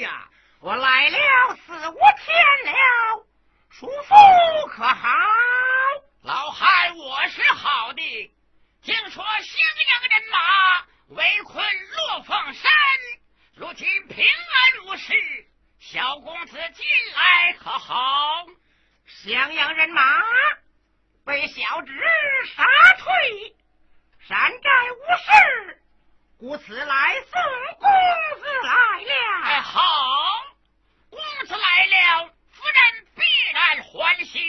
呀，我来了四五天了，叔父可好？老汉我是好的。听说襄阳人马围困落凤山，如今平安无事。小公子进来可好？襄阳人马被小侄杀退，山寨无事，故此来送公子来了。哎，好，公子来了，夫人必然欢喜。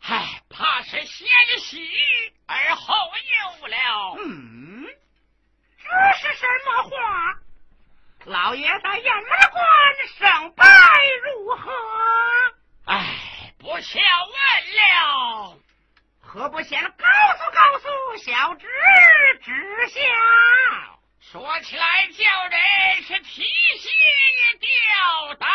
唉，怕是先喜而后忧了。嗯，这是什么话？老爷在雁门关胜败如何？唉，不消问了。何不先告诉告诉小侄知晓？说起来叫人是提心吊胆。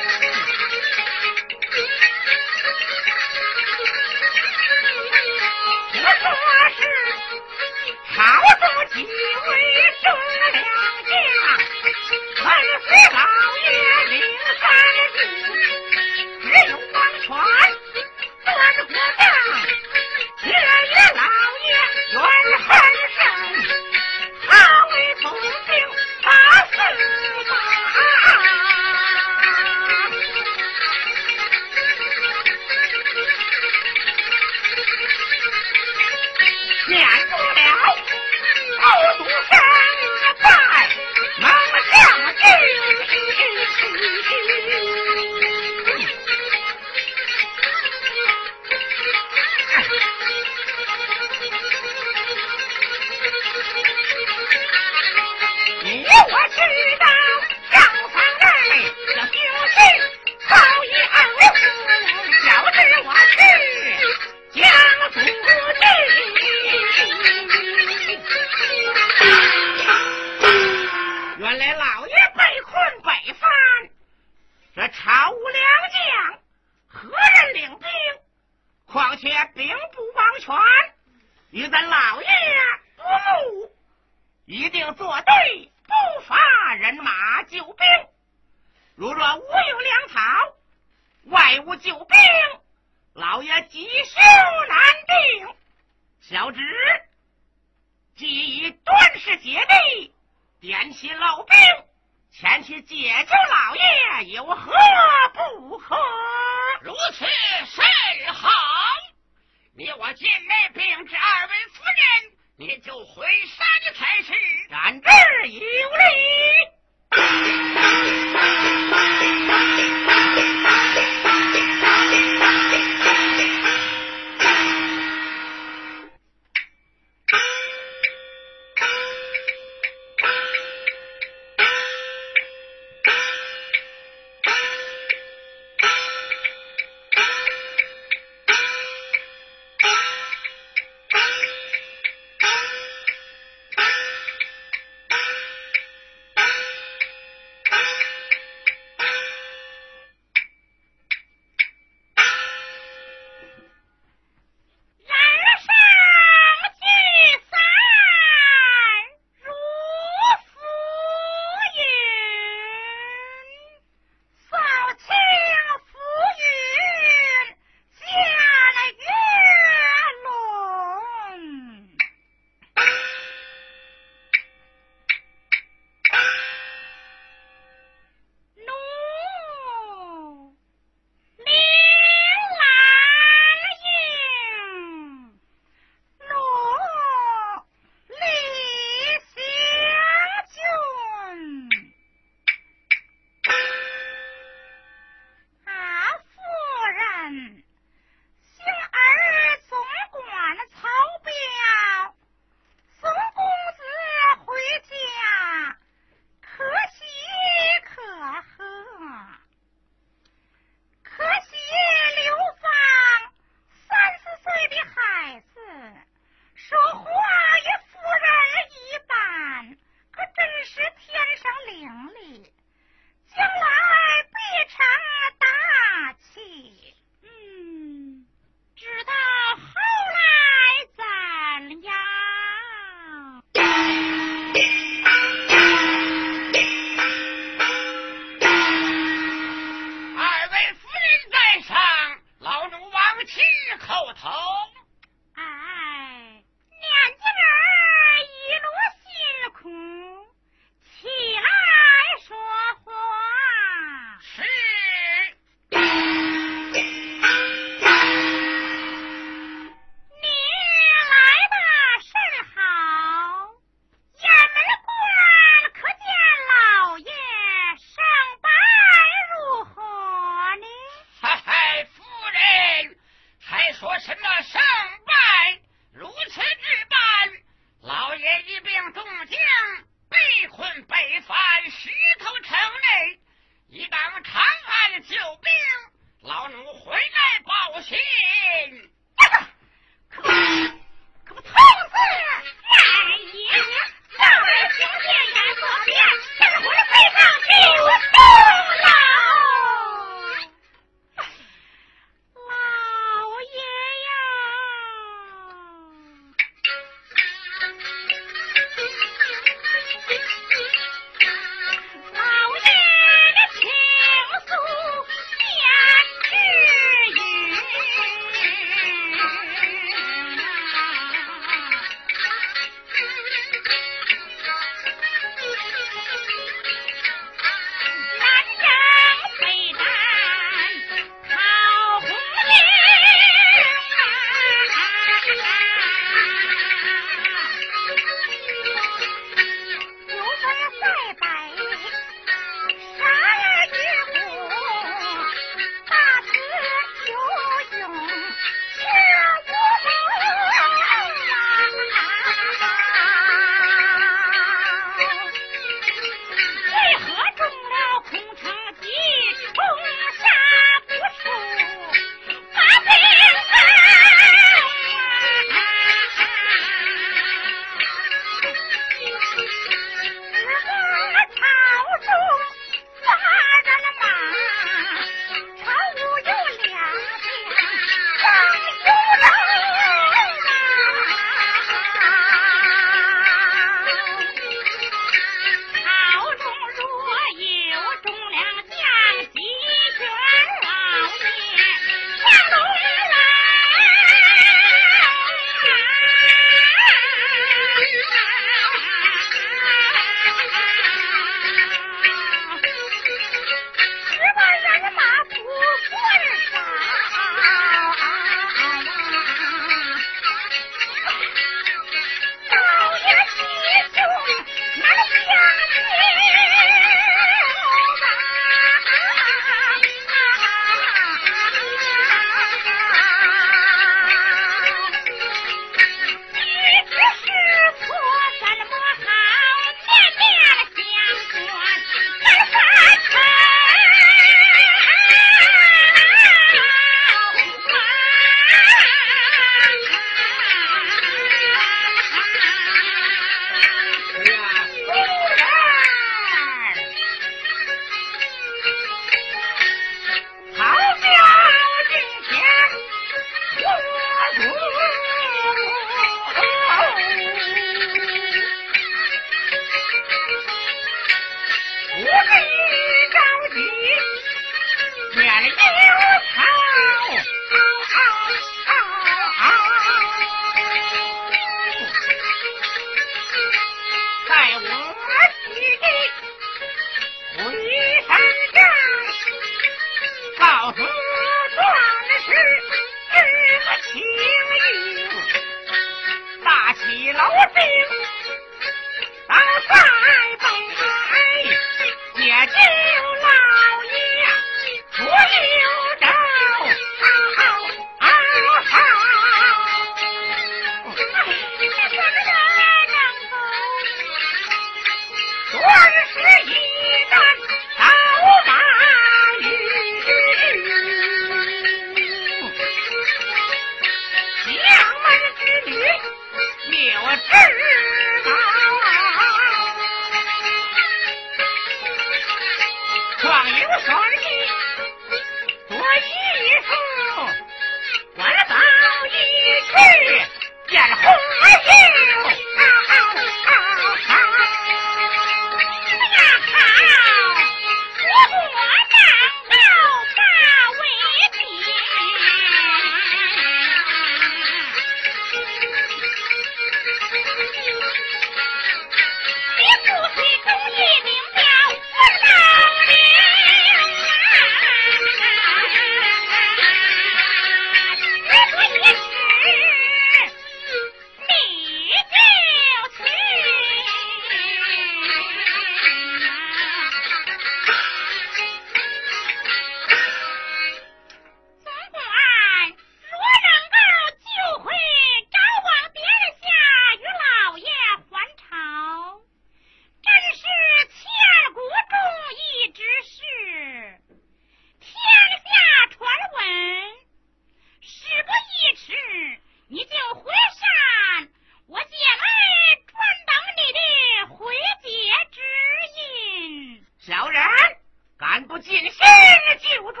今日救主，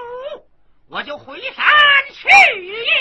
我就回山去也。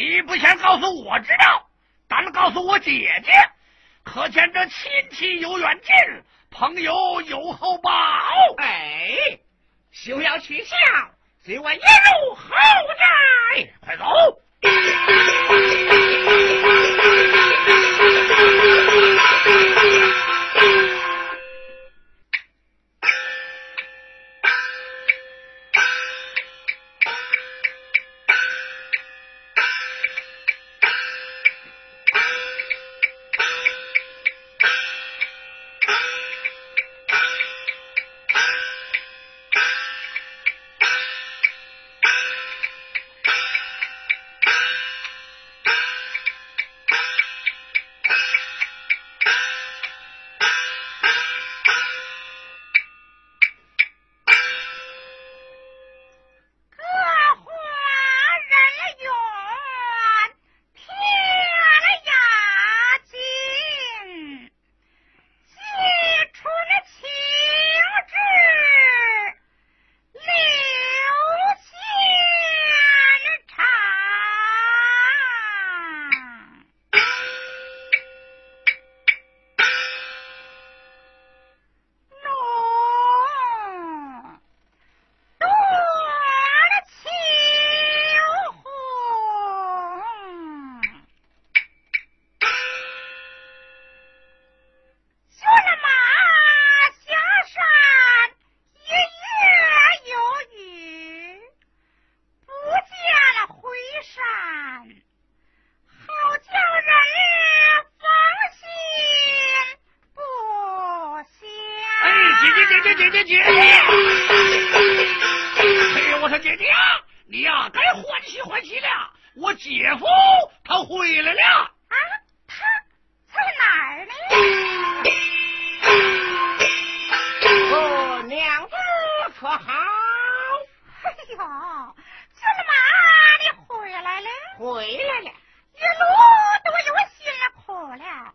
你不先告诉我知道咱们告诉我姐姐可见这亲戚有远近朋友有厚报哎休要取笑随我一路后在快走。姐姐姐姐姐姐姐！哎呦，我说姐姐，你呀该欢喜欢喜了，我姐夫他回来了。啊，他在哪儿呢？哦，娘子可好？哎呦，怎么你回来了？回来了，一路都有辛苦了。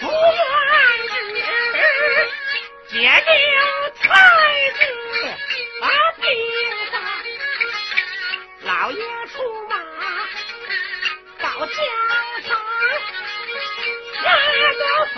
不愿意接了太子把兵发老爷出马到江上拿了法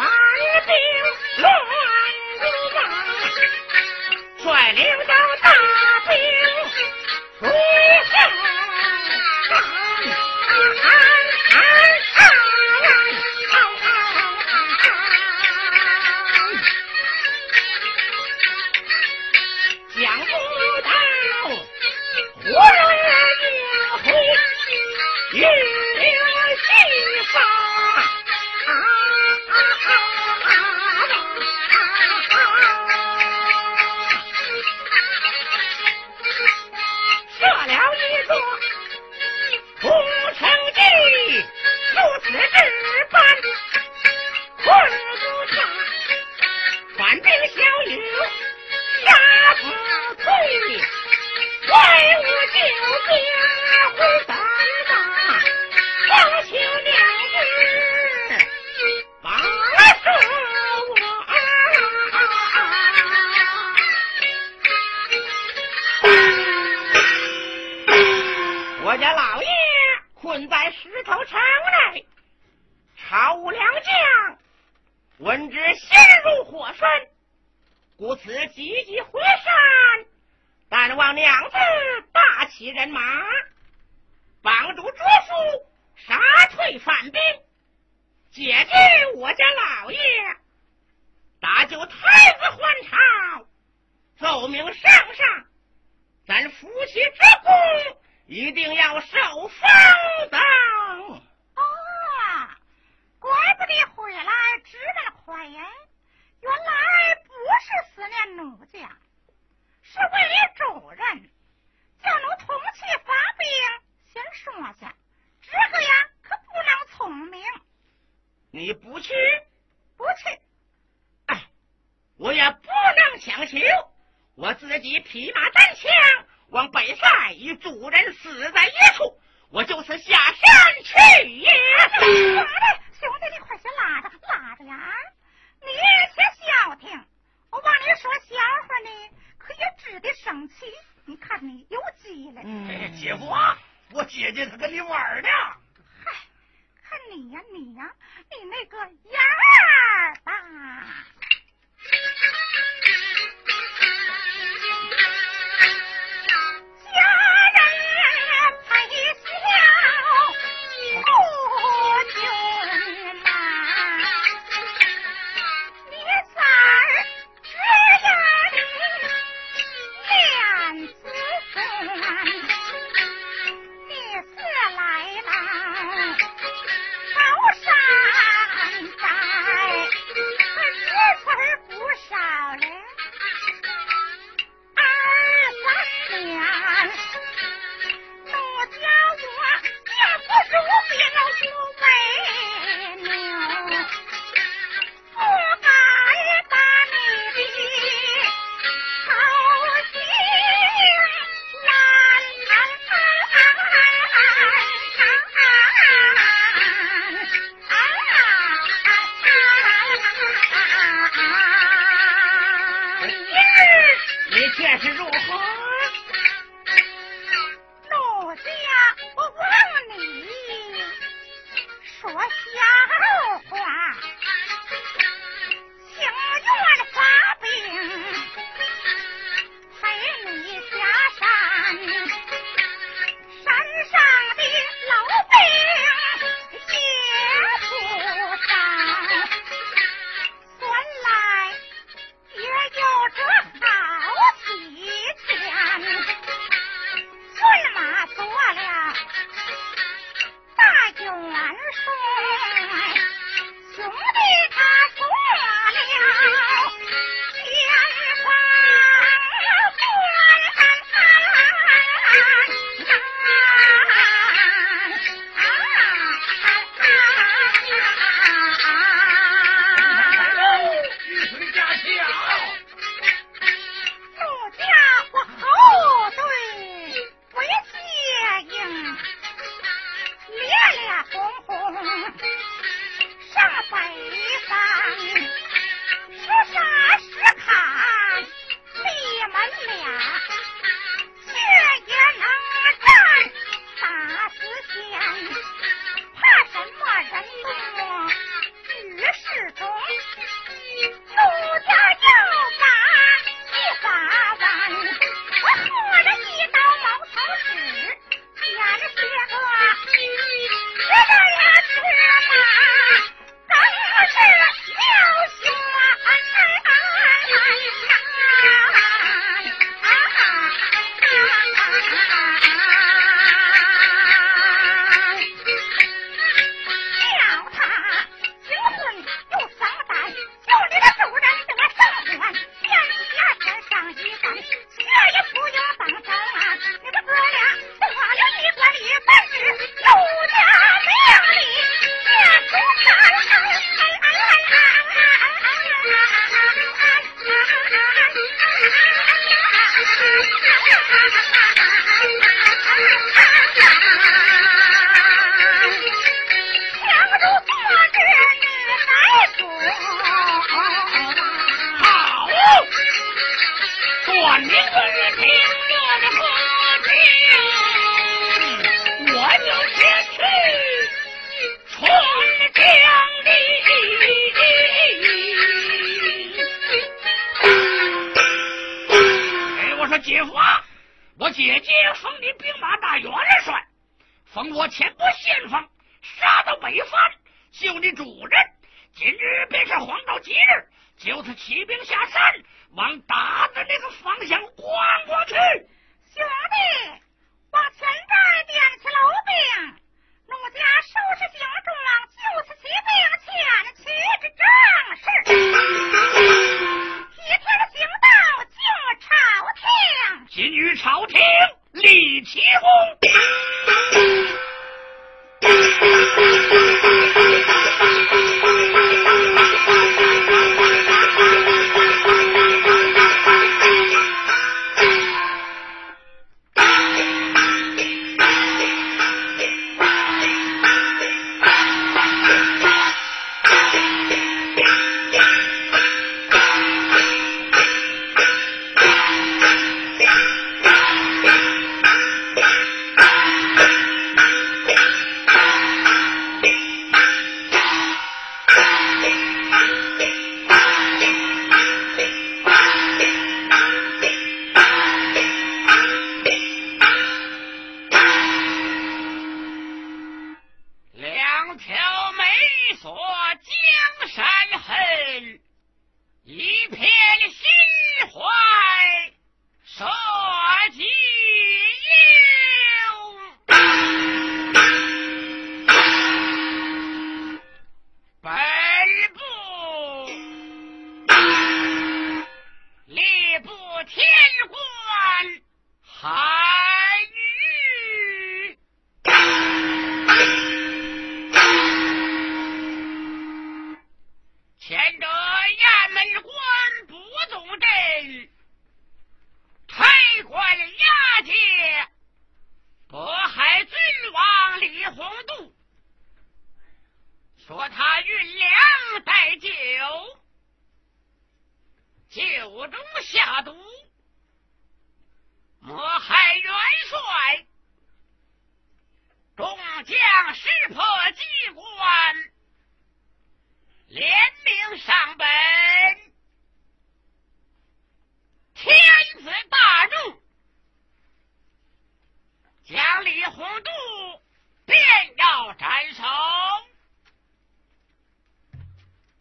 禀圣上，咱夫妻之功一定要受封赏。啊！怪不得回来这么快呀，原来不是思念奴家，是为了主人叫奴同去发兵。先说下，这个呀可不能聪明。你不去，不去，哎，我也不能强求。我自己披马单枪往北塞，与主人死在一处，我就是下山去也。兄弟，兄弟，你快些拉着，拉着呀！你且消停，我往你说笑话呢，可也值得生气。你看你有急了？姐夫，我姐姐她跟你玩呢。嗨，看你呀，你呀，你那个样儿大。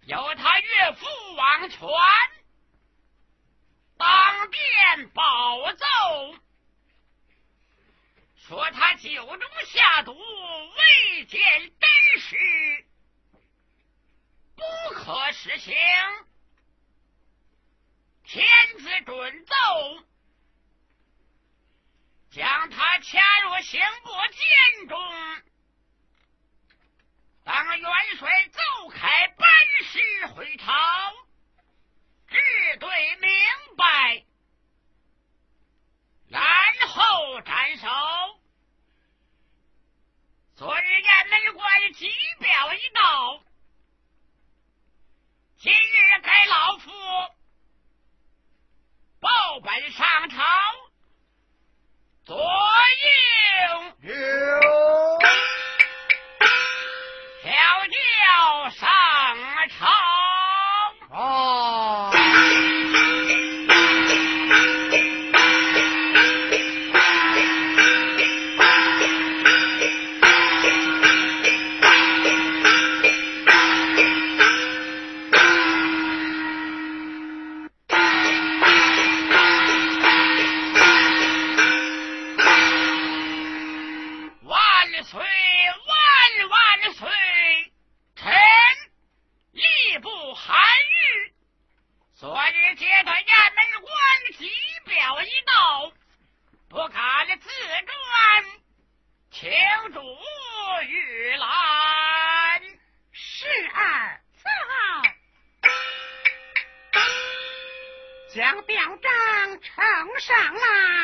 由他岳父王权当殿宝奏说他酒中下毒未见真实不可实行天子准奏将他掐入刑部监中。当元帅奏凯班师回朝只对明白然后斩首。昨日雁门关急表一到今日该老夫报本上朝左应小舅上上来。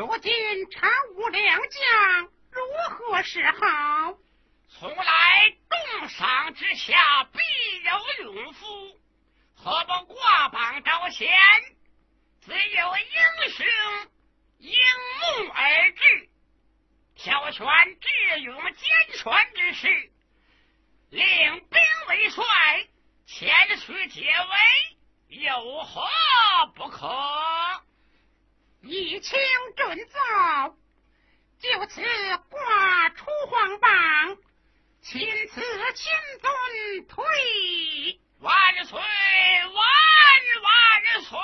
如今查无良将，如何是好？从来重赏之下，必有勇夫。何不挂榜招贤？自有英雄应募而至，挑选智勇兼全之士，领兵为帅，前去解围，有何不可？一清准奏，就此挂出皇榜，钦此钦遵退，万岁万万岁。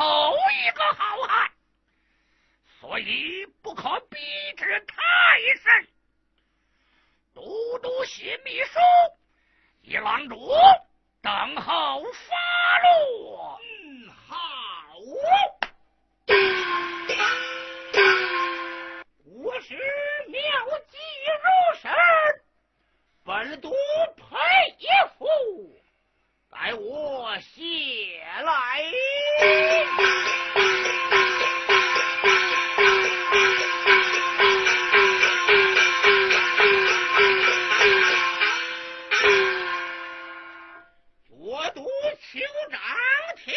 头一个好汉，所以不可逼之太甚。都督携秘书、一郎主等候发落。嗯，好。国师妙计如神，本督佩服。待我写来。我读酋长听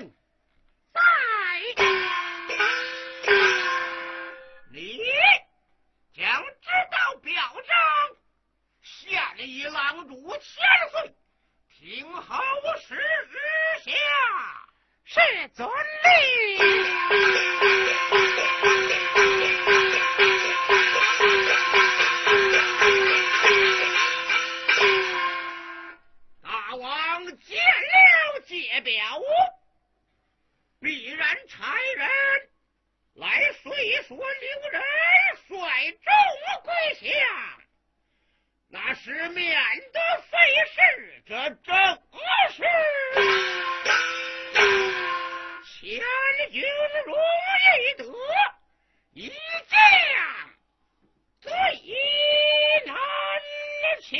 令在你将知道表彰下一郎主千岁幸好我是日下，是遵令。大王见了解表，必然差人来随说留人率众归降。那是免得费事，这正合适。千军容易得，一将最难擒。